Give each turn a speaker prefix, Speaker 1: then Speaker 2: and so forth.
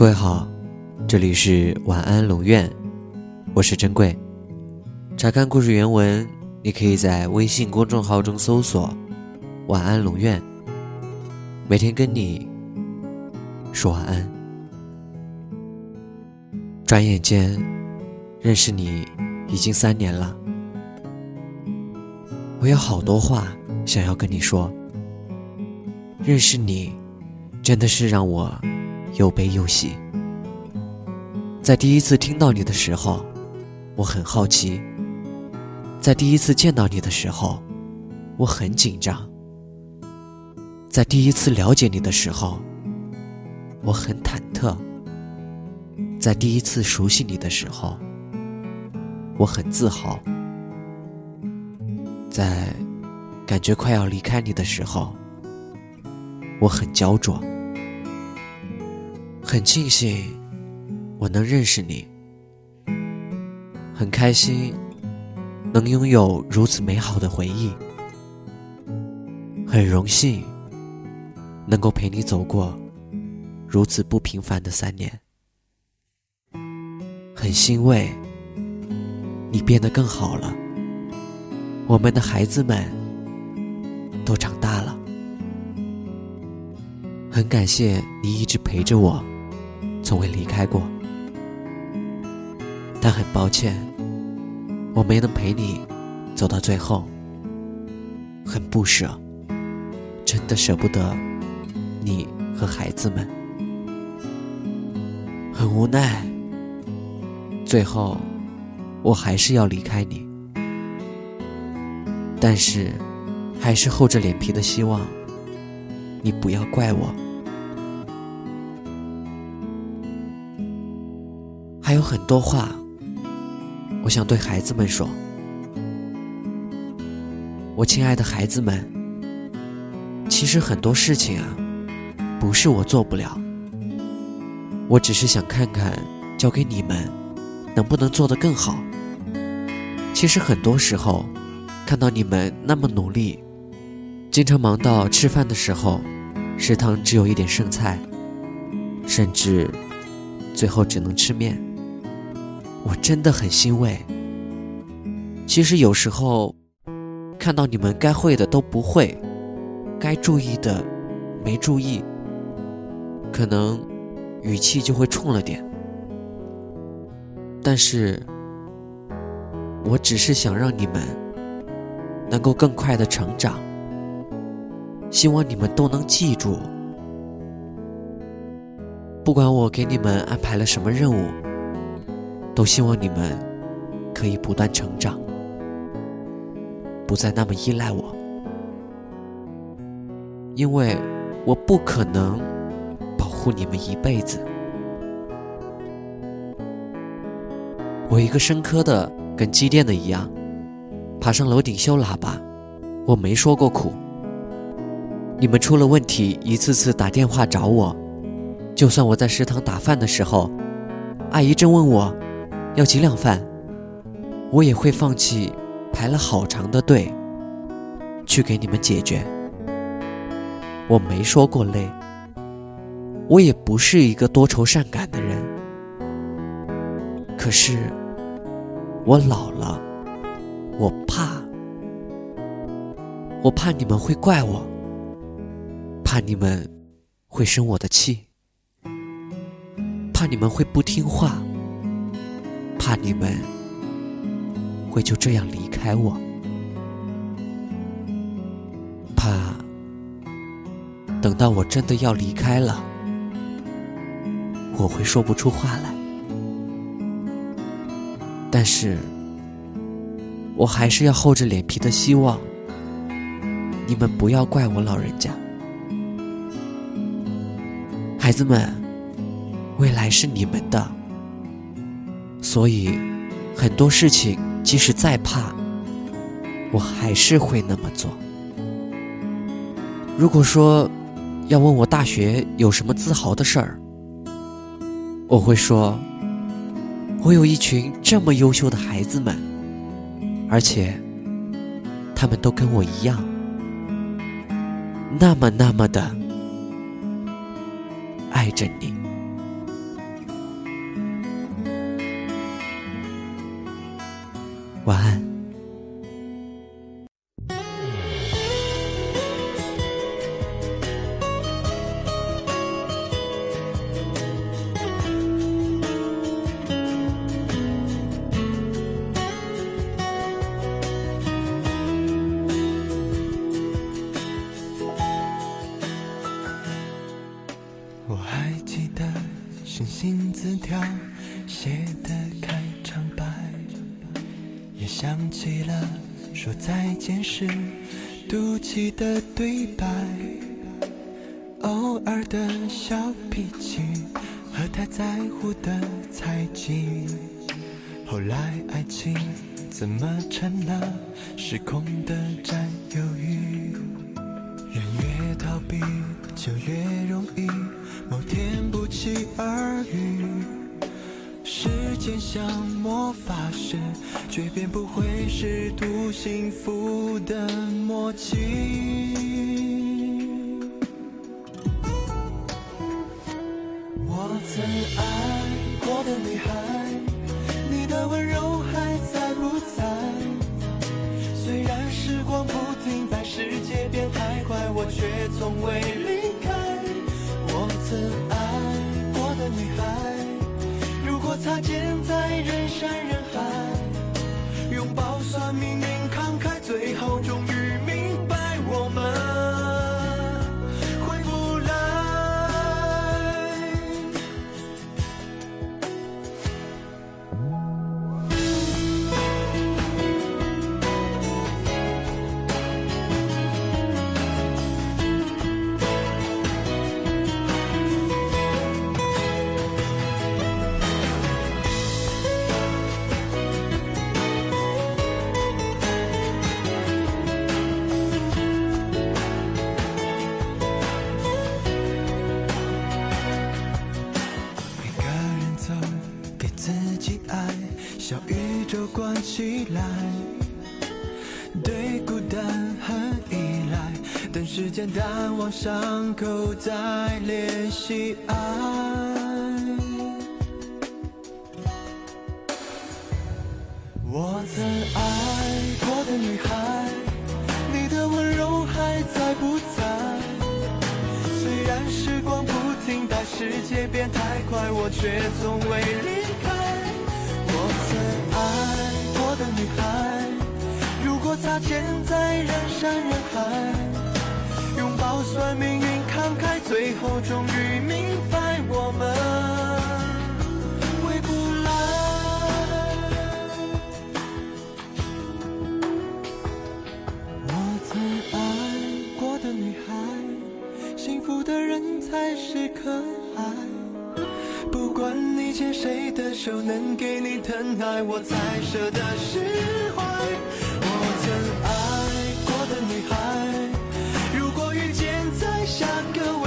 Speaker 1: 各位好，这里是晚安龙院，我是珍贵。查看故事原文，你可以在微信公众号中搜索“晚安龙院”，每天跟你说晚安。转眼间，认识你已经三年了，我有好多话想要跟你说。认识你，真的是让我又悲又喜。在第一次听到你的时候，我很好奇；在第一次见到你的时候，我很紧张；在第一次了解你的时候，我很忐忑；在第一次熟悉你的时候，我很自豪；在感觉快要离开你的时候，我很焦灼，很庆幸我能认识你，很开心能拥有如此美好的回忆，很荣幸能够陪你走过如此不平凡的三年，很欣慰你变得更好了，我们的孩子们都长大了。很感谢你一直陪着我，从未离开过。但很抱歉，我没能陪你走到最后。很不舍，真的舍不得你和孩子们。很无奈，最后我还是要离开你。但是，还是厚着脸皮的希望。你不要怪我，还有很多话，我想对孩子们说。我亲爱的孩子们，其实很多事情啊，不是我做不了，我只是想看看交给你们，能不能做得更好。其实很多时候，看到你们那么努力。经常忙到吃饭的时候，食堂只有一点剩菜，甚至最后只能吃面。我真的很欣慰。其实有时候看到你们该会的都不会，该注意的没注意，可能语气就会冲了点。但是，我只是想让你们能够更快的成长。希望你们都能记住，不管我给你们安排了什么任务，都希望你们可以不断成长，不再那么依赖我，因为我不可能保护你们一辈子。我一个生科的跟机电的一样，爬上楼顶修喇叭，我没说过苦。你们出了问题，一次次打电话找我。就算我在食堂打饭的时候，阿姨正问我要几两饭，我也会放弃排了好长的队去给你们解决。我没说过累，我也不是一个多愁善感的人。可是我老了，我怕，我怕你们会怪我。怕你们会生我的气，怕你们会不听话，怕你们会就这样离开我，怕等到我真的要离开了，我会说不出话来。但是，我还是要厚着脸皮的希望，你们不要怪我老人家。孩子们，未来是你们的，所以很多事情即使再怕，我还是会那么做。如果说要问我大学有什么自豪的事儿，我会说，我有一群这么优秀的孩子们，而且他们都跟我一样，那么那么的。爱着你，晚安。
Speaker 2: 我还记得信心字条写想起了说再见时赌气的对白，偶尔的小脾气和太在乎的猜忌，后来爱情怎么成了失控的占有欲？人越逃避就越容易，某天不期而。变像魔法师，却变不会试图幸福的默契。我曾爱过的女孩，你的温柔还在不在？虽然时光不停摆，世界变太快，我却从未离开。我曾爱过的女孩，擦肩在人山人海，拥抱算命运关起来。对孤单很依赖，等时间淡忘伤口，再联系爱。我曾爱过的女孩，你的温柔还在不在？虽然时光不停但，世界变太快，我却从未离现在人山人海，拥抱算命运慷慨，最后终于明白我们回不来。我曾爱过的女孩，幸福的人才是可爱。不管你牵谁的手，能给你疼爱，我才舍得释怀 go